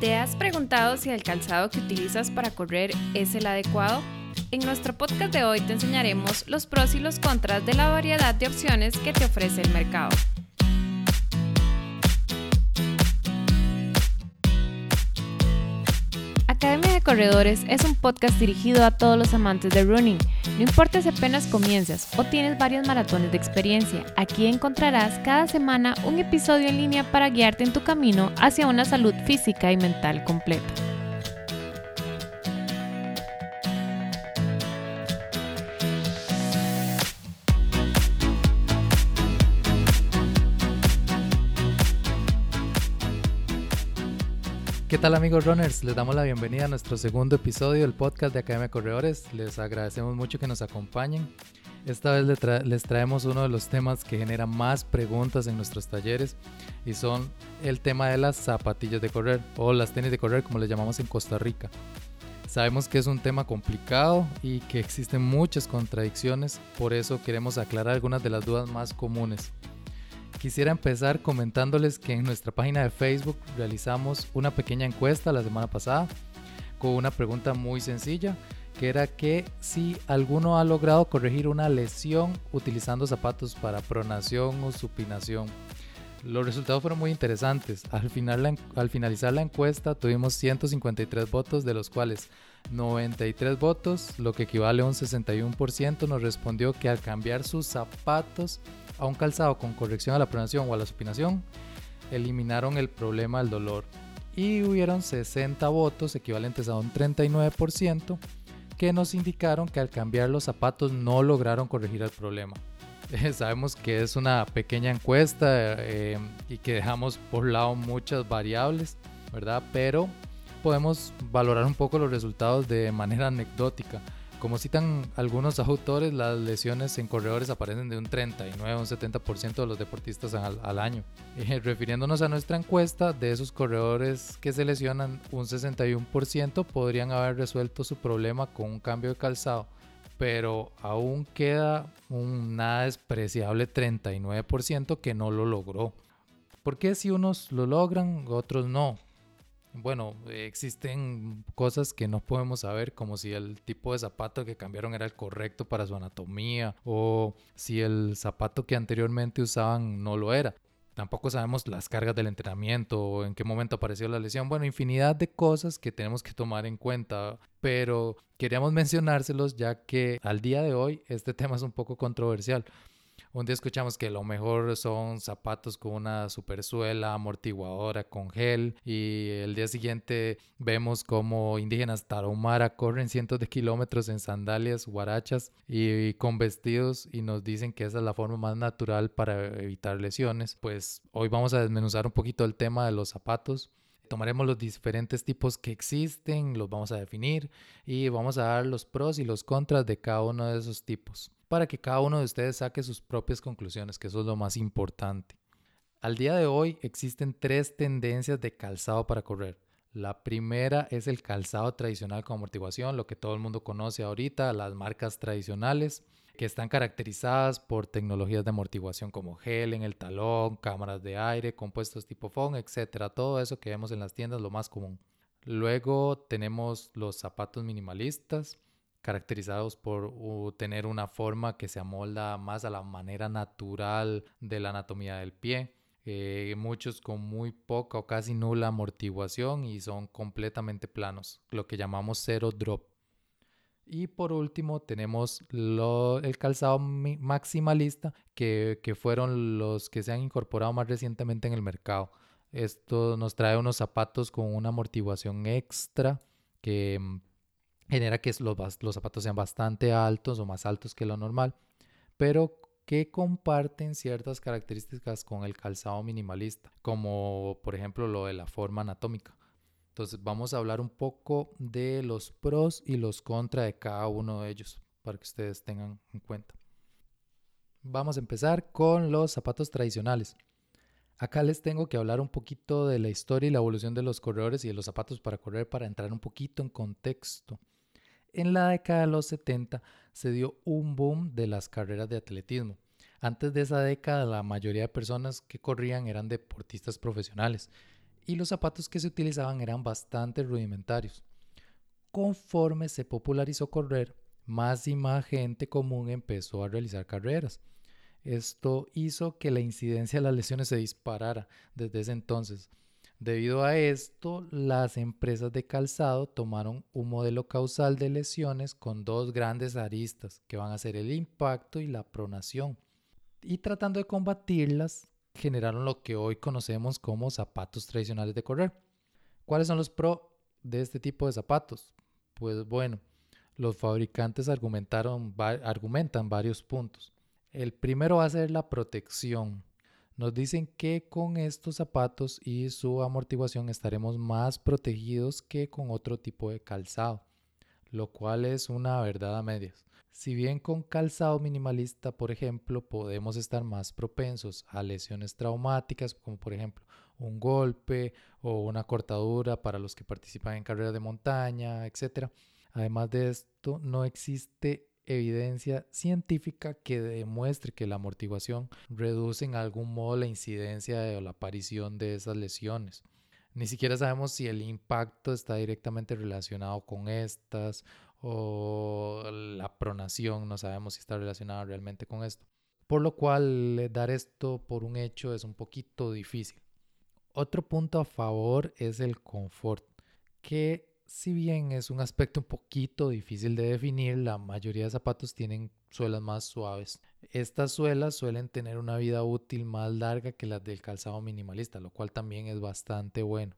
¿Te has preguntado si el calzado que utilizas para correr es el adecuado? En nuestro podcast de hoy te enseñaremos los pros y los contras de la variedad de opciones que te ofrece el mercado. Corredores es un podcast dirigido a todos los amantes de running. No importa si apenas comienzas o tienes varios maratones de experiencia, aquí encontrarás cada semana un episodio en línea para guiarte en tu camino hacia una salud física y mental completa. ¿Qué tal amigos runners? Les damos la bienvenida a nuestro segundo episodio del podcast de Academia Corredores. Les agradecemos mucho que nos acompañen. Esta vez les, traemos uno de los temas que genera más preguntas en nuestros talleres y son el tema de las zapatillas de correr o las tenis de correr como les llamamos en Costa Rica. Sabemos que es un tema complicado y que existen muchas contradicciones, por eso queremos aclarar algunas de las dudas más comunes. Quisiera empezar comentándoles que en nuestra página de Facebook realizamos una pequeña encuesta la semana pasada con una pregunta muy sencilla, que era que si alguno ha logrado corregir una lesión utilizando zapatos para pronación o supinación. Los resultados fueron muy interesantes. Al, final, al finalizar la encuesta tuvimos 153 votos, de los cuales 93 votos, lo que equivale a un 61%, nos respondió que al cambiar sus zapatos a un calzado con corrección a la pronación o a la supinación, eliminaron el problema del dolor. Y hubieron 60 votos, equivalentes a un 39%, que nos indicaron que al cambiar los zapatos no lograron corregir el problema. sabemos que es una pequeña encuesta eh, y que dejamos por lado muchas variables, ¿verdad? Pero podemos valorar un poco los resultados de manera anecdótica. Como citan algunos autores, las lesiones en corredores aparecen de un 39 a un 70% de los deportistas al, año. Eh, refiriéndonos a nuestra encuesta, de esos corredores que se lesionan, un 61% podrían haber resuelto su problema con un cambio de calzado, pero aún queda un nada despreciable 39% que no lo logró. ¿Por qué si unos lo logran, otros no? Bueno, existen cosas que no podemos saber, como si el tipo de zapato que cambiaron era el correcto para su anatomía o si el zapato que anteriormente usaban no lo era. Tampoco sabemos las cargas del entrenamiento o en qué momento apareció la lesión. Bueno, infinidad de cosas que tenemos que tomar en cuenta, pero queríamos mencionárselos ya que al día de hoy este tema es un poco controversial. Un día escuchamos que lo mejor son zapatos con una supersuela amortiguadora con gel y el día siguiente vemos como indígenas tarahumara corren cientos de kilómetros en sandalias, guarachas y con vestidos y nos dicen que esa es la forma más natural para evitar lesiones. Pues hoy vamos a desmenuzar un poquito el tema de los zapatos tomaremos los diferentes tipos que existen, los vamos a definir y vamos a dar los pros y los contras de cada uno de esos tipos para que cada uno de ustedes saque sus propias conclusiones, que eso es lo más importante. Al día de hoy existen tres tendencias de calzado para correr. La primera es el calzado tradicional con amortiguación, lo que todo el mundo conoce ahorita, las marcas tradicionales, que están caracterizadas por tecnologías de amortiguación como gel en el talón, cámaras de aire, compuestos tipo foam, etc. Todo eso que vemos en las tiendas, lo más común. Luego tenemos los zapatos minimalistas, caracterizados por tener una forma que se amolda más a la manera natural de la anatomía del pie. Eh, muchos con muy poca o casi nula amortiguación y son completamente planos, lo que llamamos cero drop. Y por último tenemos el calzado maximalista, que, fueron los que se han incorporado más recientemente en el mercado. Esto nos trae unos zapatos con una amortiguación extra que mm, genera que los, los zapatos sean bastante altos o más altos que lo normal, pero que comparten ciertas características con el calzado minimalista, como por ejemplo lo de la forma anatómica. Entonces vamos a hablar un poco de los pros y los contras de cada uno de ellos para que ustedes tengan en cuenta. Vamos a empezar con los zapatos tradicionales. Acá les tengo que hablar un poquito de la historia y la evolución de los corredores y de los zapatos para correr para entrar un poquito en contexto en la década de los 70 se dio un boom de las carreras de atletismo. Antes de esa década la mayoría de personas que corrían eran deportistas profesionales y los zapatos que se utilizaban eran bastante rudimentarios. Conforme se popularizó correr, más y más gente común empezó a realizar carreras. Esto hizo que la incidencia de las lesiones se disparara desde ese entonces. Debido a esto, las empresas de calzado tomaron un modelo causal de lesiones con dos grandes aristas, que van a ser el impacto y la pronación. Y tratando de combatirlas, generaron lo que hoy conocemos como zapatos tradicionales de correr. ¿Cuáles son los pros de este tipo de zapatos? Pues bueno, los fabricantes argumentaron, argumentan varios puntos. El primero va a ser la protección. Nos dicen que con estos zapatos y su amortiguación estaremos más protegidos que con otro tipo de calzado, lo cual es una verdad a medias. Si bien con calzado minimalista, por ejemplo, podemos estar más propensos a lesiones traumáticas, como por ejemplo un golpe o una cortadura para los que participan en carreras de montaña, etc. Además de esto, no existe evidencia científica que demuestre que la amortiguación reduce en algún modo la incidencia o la aparición de esas lesiones. Ni siquiera sabemos si el impacto está directamente relacionado con estas o la pronación, no sabemos si está relacionada realmente con esto. Por lo cual dar esto por un hecho es un poquito difícil. Otro punto a favor es el confort, que si bien es un aspecto un poquito difícil de definir, la mayoría de zapatos tienen suelas más suaves. Estas suelas suelen tener una vida útil más larga que las del calzado minimalista, lo cual también es bastante bueno.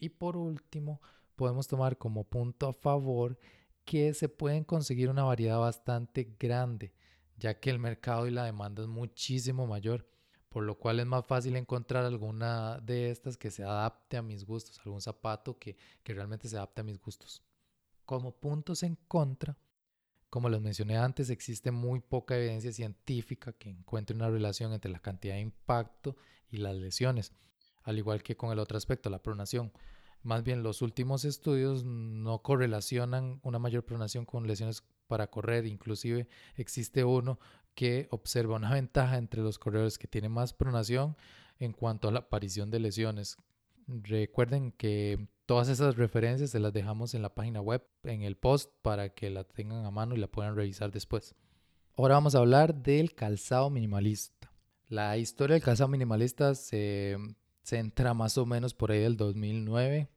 Y por último, podemos tomar como punto a favor que se pueden conseguir una variedad bastante grande, ya que el mercado y la demanda es muchísimo mayor por lo cual es más fácil encontrar alguna de estas que se adapte a mis gustos, algún zapato que, realmente se adapte a mis gustos. Como puntos en contra, como les mencioné antes, existe muy poca evidencia científica que encuentre una relación entre la cantidad de impacto y las lesiones, al igual que con el otro aspecto, la pronación. Más bien, los últimos estudios no correlacionan una mayor pronación con lesiones para correr, inclusive existe uno que observa una ventaja entre los corredores que tienen más pronación en cuanto a la aparición de lesiones. Recuerden que todas esas referencias se las dejamos en la página web, en el post, para que la tengan a mano y la puedan revisar después. Ahora vamos a hablar del calzado minimalista. La historia del calzado minimalista se centra más o menos por ahí del 2009,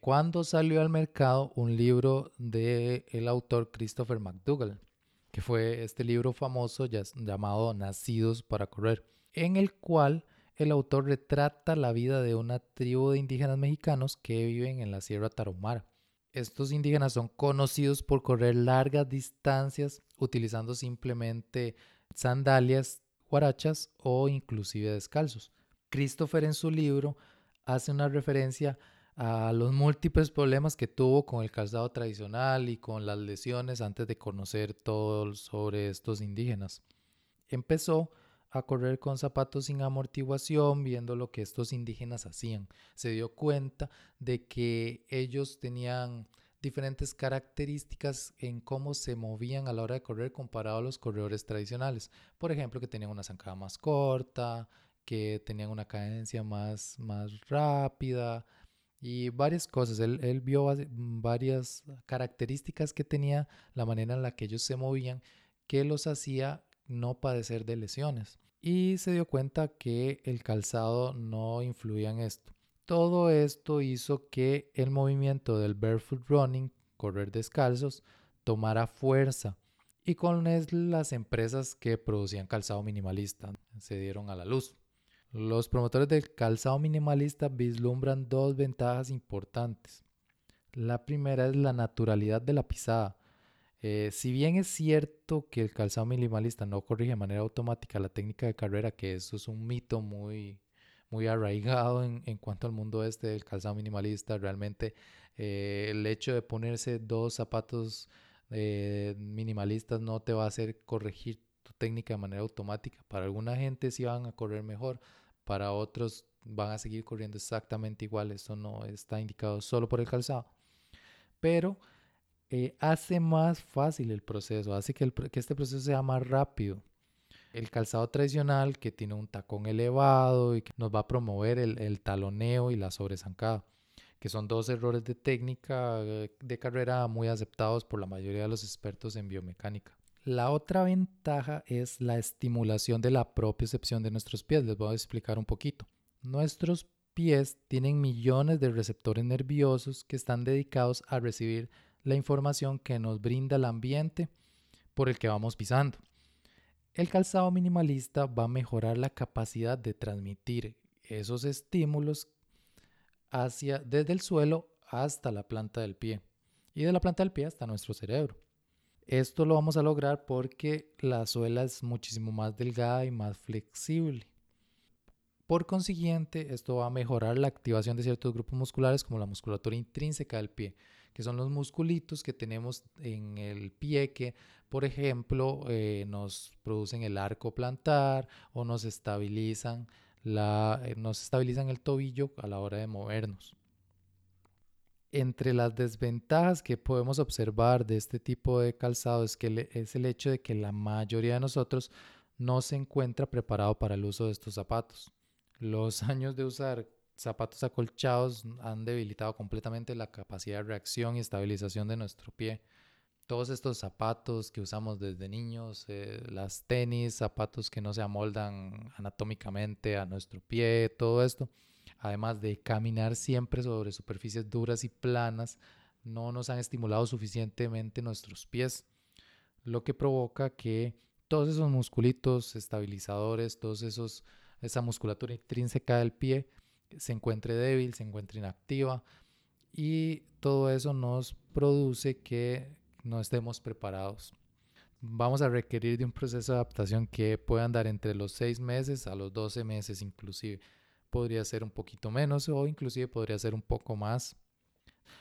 cuando salió al mercado un libro del el autor Christopher McDougall que fue este libro famoso llamado Nacidos para Correr, en el cual el autor retrata la vida de una tribu de indígenas mexicanos que viven en la Sierra Tarahumara. Estos indígenas son conocidos por correr largas distancias utilizando simplemente sandalias, guarachas o inclusive descalzos. Christopher en su libro hace una referencia a los múltiples problemas que tuvo con el calzado tradicional y con las lesiones antes de conocer todo sobre estos indígenas. Empezó a correr con zapatos sin amortiguación, viendo lo que estos indígenas hacían. Se dio cuenta de que ellos tenían diferentes características en cómo se movían a la hora de correr comparado a los corredores tradicionales. Por ejemplo, que tenían una zancada más corta, que tenían una cadencia más, más rápida, y varias cosas. Él, vio varias características que tenía la manera en la que ellos se movían que los hacía no padecer de lesiones. Y se dio cuenta que el calzado no influía en esto. Todo esto hizo que el movimiento del barefoot running, correr descalzos, tomara fuerza. Y con las empresas que producían calzado minimalista se dieron a la luz. Los promotores del calzado minimalista vislumbran dos ventajas importantes. La primera es la naturalidad de la pisada. Eh, si bien es cierto que el calzado minimalista no corrige de manera automática la técnica de carrera, que eso es un mito muy, muy arraigado en, cuanto al mundo este del calzado minimalista, realmente eh, el hecho de ponerse dos zapatos eh, minimalistas no te va a hacer corregir tu técnica de manera automática. Para alguna gente sí van a correr mejor, para otros van a seguir corriendo exactamente igual. Eso no está indicado solo por el calzado. Pero eh, hace más fácil el proceso, hace que, que, este proceso sea más rápido. el calzado tradicional que tiene un tacón elevado y que nos va a promover el, taloneo y la sobrezancada, que son dos errores de técnica eh, de carrera muy aceptados por la mayoría de los expertos en biomecánica. La otra ventaja es la estimulación de la propia excepción de nuestros pies. Les voy a explicar un poquito. Nuestros pies tienen millones de receptores nerviosos que están dedicados a recibir la información que nos brinda el ambiente por el que vamos pisando. El calzado minimalista va a mejorar la capacidad de transmitir esos estímulos hacia, desde el suelo hasta la planta del pie y de la planta del pie hasta nuestro cerebro. Esto lo vamos a lograr porque la suela es muchísimo más delgada y más flexible. Por consiguiente, esto va a mejorar la activación de ciertos grupos musculares como la musculatura intrínseca del pie, que son los musculitos que tenemos en el pie que, por ejemplo, eh, nos producen el arco plantar o nos estabilizan, eh, nos estabilizan el tobillo a la hora de movernos. Entre las desventajas que podemos observar de este tipo de calzado es, que es el hecho de que la mayoría de nosotros no se encuentra preparado para el uso de estos zapatos. Los años de usar zapatos acolchados han debilitado completamente la capacidad de reacción y estabilización de nuestro pie. Todos estos zapatos que usamos desde niños, eh, las tenis, zapatos que no se amoldan anatómicamente a nuestro pie, todo esto, además de caminar siempre sobre superficies duras y planas, no nos han estimulado suficientemente nuestros pies, lo que provoca que todos esos musculitos estabilizadores, todos esos esa musculatura intrínseca del pie se encuentre débil, se encuentre inactiva y todo eso nos produce que no estemos preparados. Vamos a requerir de un proceso de adaptación que pueda andar entre los 6 meses a los 12 meses inclusive. Podría ser un poquito menos o inclusive podría ser un poco más.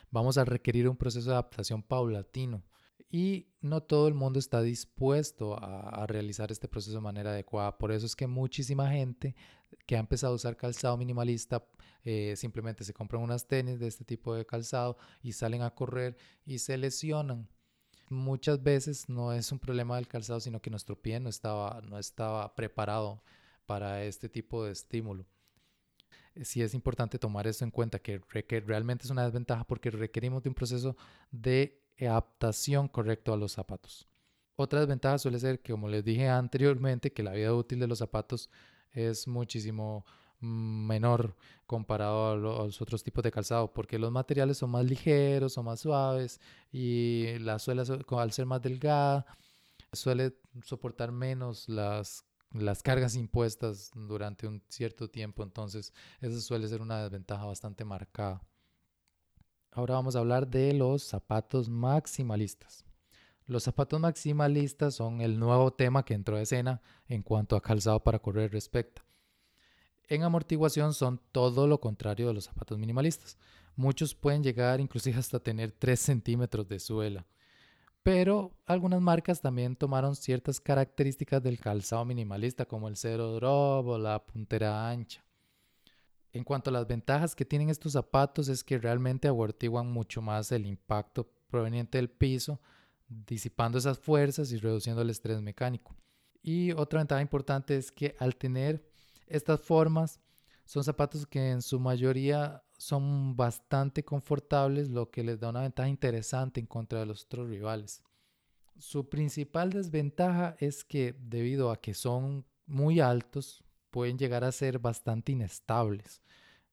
Vamos a requerir un proceso de adaptación paulatino y no todo el mundo está dispuesto a, realizar este proceso de manera adecuada. Por eso es que muchísima gente que ha empezado a usar calzado minimalista eh, simplemente se compran unas tenis de este tipo de calzado y salen a correr y se lesionan. Muchas veces no es un problema del calzado, sino que nuestro pie no estaba, no estaba preparado para este tipo de estímulo. Sí es importante tomar esto en cuenta, que, realmente es una desventaja porque requerimos de un proceso de adaptación correcto a los zapatos. Otra desventaja suele ser que, como les dije anteriormente, que la vida útil de los zapatos es muchísimo menor comparado a los otros tipos de calzado, porque los materiales son más ligeros, son más suaves y la suela al ser más delgada suele soportar menos las, las cargas impuestas durante un cierto tiempo, entonces eso suele ser una desventaja bastante marcada. Ahora vamos a hablar de los zapatos maximalistas. Los zapatos maximalistas son el nuevo tema que entró a escena en cuanto a calzado para correr respecta. En amortiguación son todo lo contrario de los zapatos minimalistas. Muchos pueden llegar inclusive hasta tener 3 centímetros de suela. Pero algunas marcas también tomaron ciertas características del calzado minimalista como el cero drop o la puntera ancha. En cuanto a las ventajas que tienen estos zapatos es que realmente amortiguan mucho más el impacto proveniente del piso, disipando esas fuerzas y reduciendo el estrés mecánico. Y otra ventaja importante es que al tener estas formas son zapatos que en su mayoría son bastante confortables, lo que les da una ventaja interesante en contra de los otros rivales. Su principal desventaja es que debido a que son muy altos, pueden llegar a ser bastante inestables.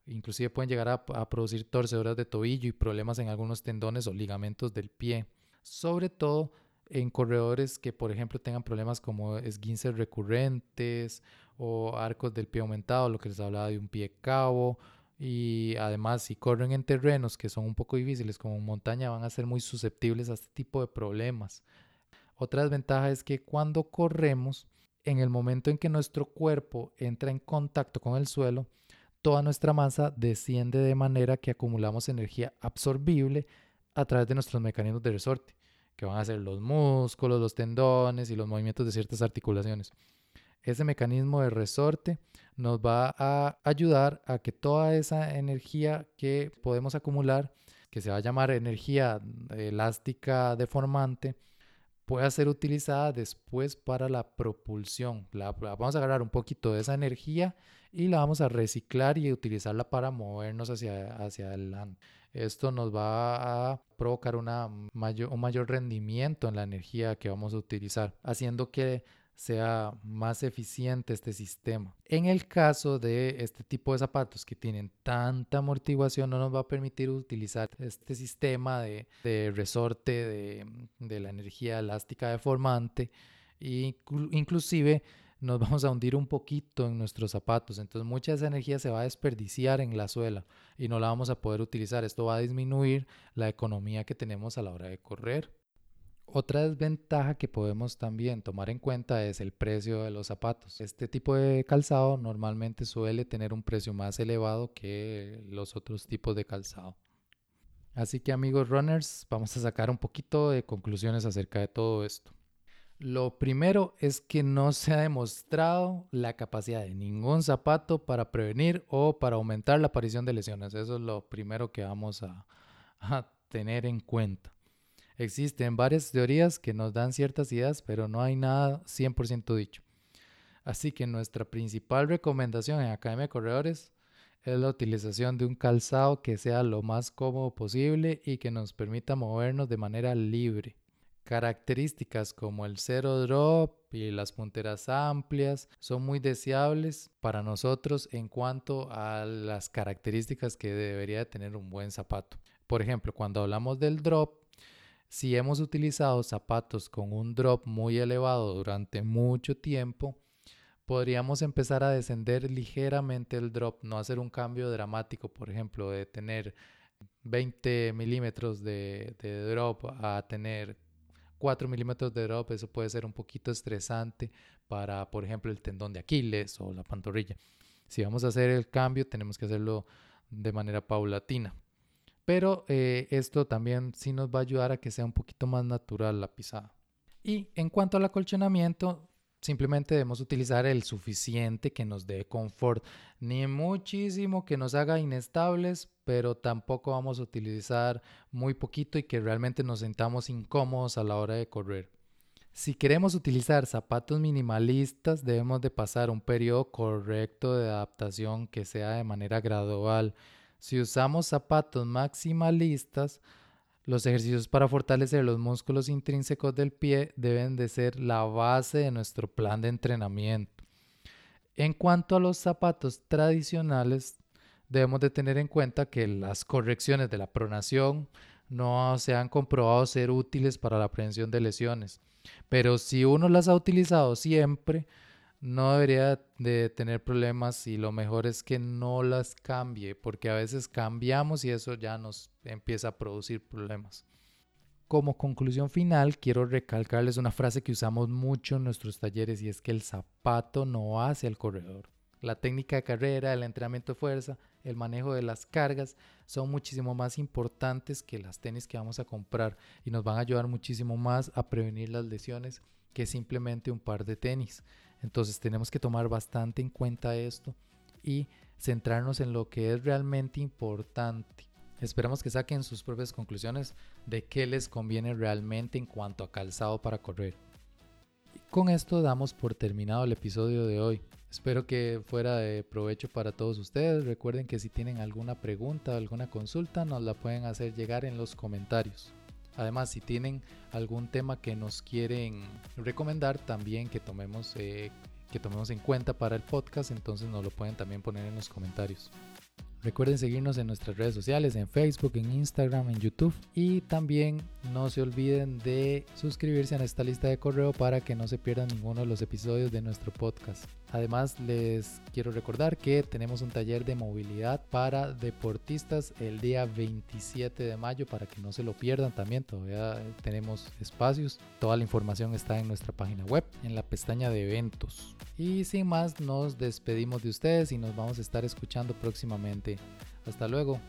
Inclusive pueden llegar a, producir torceduras de tobillo y problemas en algunos tendones o ligamentos del pie. Sobre todo en corredores que, por ejemplo, tengan problemas como esguinces recurrentes o arcos del pie aumentado, lo que les hablaba de un pie cabo. Y además, si corren en terrenos que son un poco difíciles, como montaña, van a ser muy susceptibles a este tipo de problemas. Otra desventaja es que cuando corremos, en el momento en que nuestro cuerpo entra en contacto con el suelo, toda nuestra masa desciende de manera que acumulamos energía absorbible a través de nuestros mecanismos de resorte, que van a ser los músculos, los tendones y los movimientos de ciertas articulaciones. Ese mecanismo de resorte nos va a ayudar a que toda esa energía que podemos acumular, que se va a llamar energía elástica deformante, pueda ser utilizada después para la propulsión. vamos a agarrar un poquito de esa energía y la vamos a reciclar y utilizarla para movernos hacia, hacia adelante. Esto nos va a provocar una mayor, un mayor rendimiento en la energía que vamos a utilizar, haciendo que sea más eficiente este sistema. En el caso de este tipo de zapatos que tienen tanta amortiguación, no nos va a permitir utilizar este sistema de, resorte de, de, la energía elástica deformante e inclusive nos vamos a hundir un poquito en nuestros zapatos. Entonces mucha de esa energía se va a desperdiciar en la suela y no la vamos a poder utilizar. Esto va a disminuir la economía que tenemos a la hora de correr. Otra desventaja que podemos también tomar en cuenta es el precio de los zapatos. Este tipo de calzado normalmente suele tener un precio más elevado que los otros tipos de calzado. Así que amigos runners, vamos a sacar un poquito de conclusiones acerca de todo esto. Lo primero es que no se ha demostrado la capacidad de ningún zapato para prevenir o para aumentar la aparición de lesiones. Eso es lo primero que vamos a, tener en cuenta. Existen varias teorías que nos dan ciertas ideas, pero no hay nada 100% dicho. Así que nuestra principal recomendación en Academia de Corredores es la utilización de un calzado que sea lo más cómodo posible y que nos permita movernos de manera libre. Características como el cero drop y las punteras amplias son muy deseables para nosotros en cuanto a las características que debería tener un buen zapato. Por ejemplo, cuando hablamos del drop, si hemos utilizado zapatos con un drop muy elevado durante mucho tiempo, podríamos empezar a descender ligeramente el drop, no hacer un cambio dramático, por ejemplo, de tener 20 milímetros de, drop a tener 4 milímetros de drop, eso puede ser un poquito estresante para, por ejemplo, el tendón de Aquiles o la pantorrilla. Si vamos a hacer el cambio, tenemos que hacerlo de manera paulatina. Pero eh, esto también sí nos va a ayudar a que sea un poquito más natural la pisada. Y en cuanto al acolchonamiento, simplemente debemos utilizar el suficiente que nos dé confort, ni muchísimo que nos haga inestables, pero tampoco vamos a utilizar muy poquito y que realmente nos sentamos incómodos a la hora de correr. Si queremos utilizar zapatos minimalistas, debemos de pasar un periodo correcto de adaptación que sea de manera gradual si usamos zapatos maximalistas, los ejercicios para fortalecer los músculos intrínsecos del pie deben de ser la base de nuestro plan de entrenamiento. En cuanto a los zapatos tradicionales, debemos de tener en cuenta que las correcciones de la pronación no se han comprobado ser útiles para la prevención de lesiones. Pero si uno las ha utilizado siempre, no debería de tener problemas y lo mejor es que no las cambie porque a veces cambiamos y eso ya nos empieza a producir problemas. Como conclusión final, quiero recalcarles una frase que usamos mucho en nuestros talleres y es que el zapato no hace al corredor. La técnica de carrera, el entrenamiento de fuerza, el manejo de las cargas son muchísimo más importantes que las tenis que vamos a comprar y nos van a ayudar muchísimo más a prevenir las lesiones que simplemente un par de tenis. Entonces tenemos que tomar bastante en cuenta esto y centrarnos en lo que es realmente importante. Esperamos que saquen sus propias conclusiones de qué les conviene realmente en cuanto a calzado para correr. con esto damos por terminado el episodio de hoy. Espero que fuera de provecho para todos ustedes. Recuerden que si tienen alguna pregunta o alguna consulta nos la pueden hacer llegar en los comentarios. Además, si tienen algún tema que nos quieren recomendar, también que tomemos, eh, que tomemos en cuenta para el podcast, entonces nos lo pueden también poner en los comentarios. Recuerden seguirnos en nuestras redes sociales, en Facebook, en Instagram, en YouTube. Y también no se olviden de suscribirse a esta lista de correo para que no se pierdan ninguno de los episodios de nuestro podcast. Además, les quiero recordar que tenemos un taller de movilidad para deportistas el día 27 de mayo para que no se lo pierdan también. Todavía tenemos espacios. Toda la información está en nuestra página web, en la pestaña de eventos. Y sin más, nos despedimos de ustedes y nos vamos a estar escuchando próximamente. Hasta luego.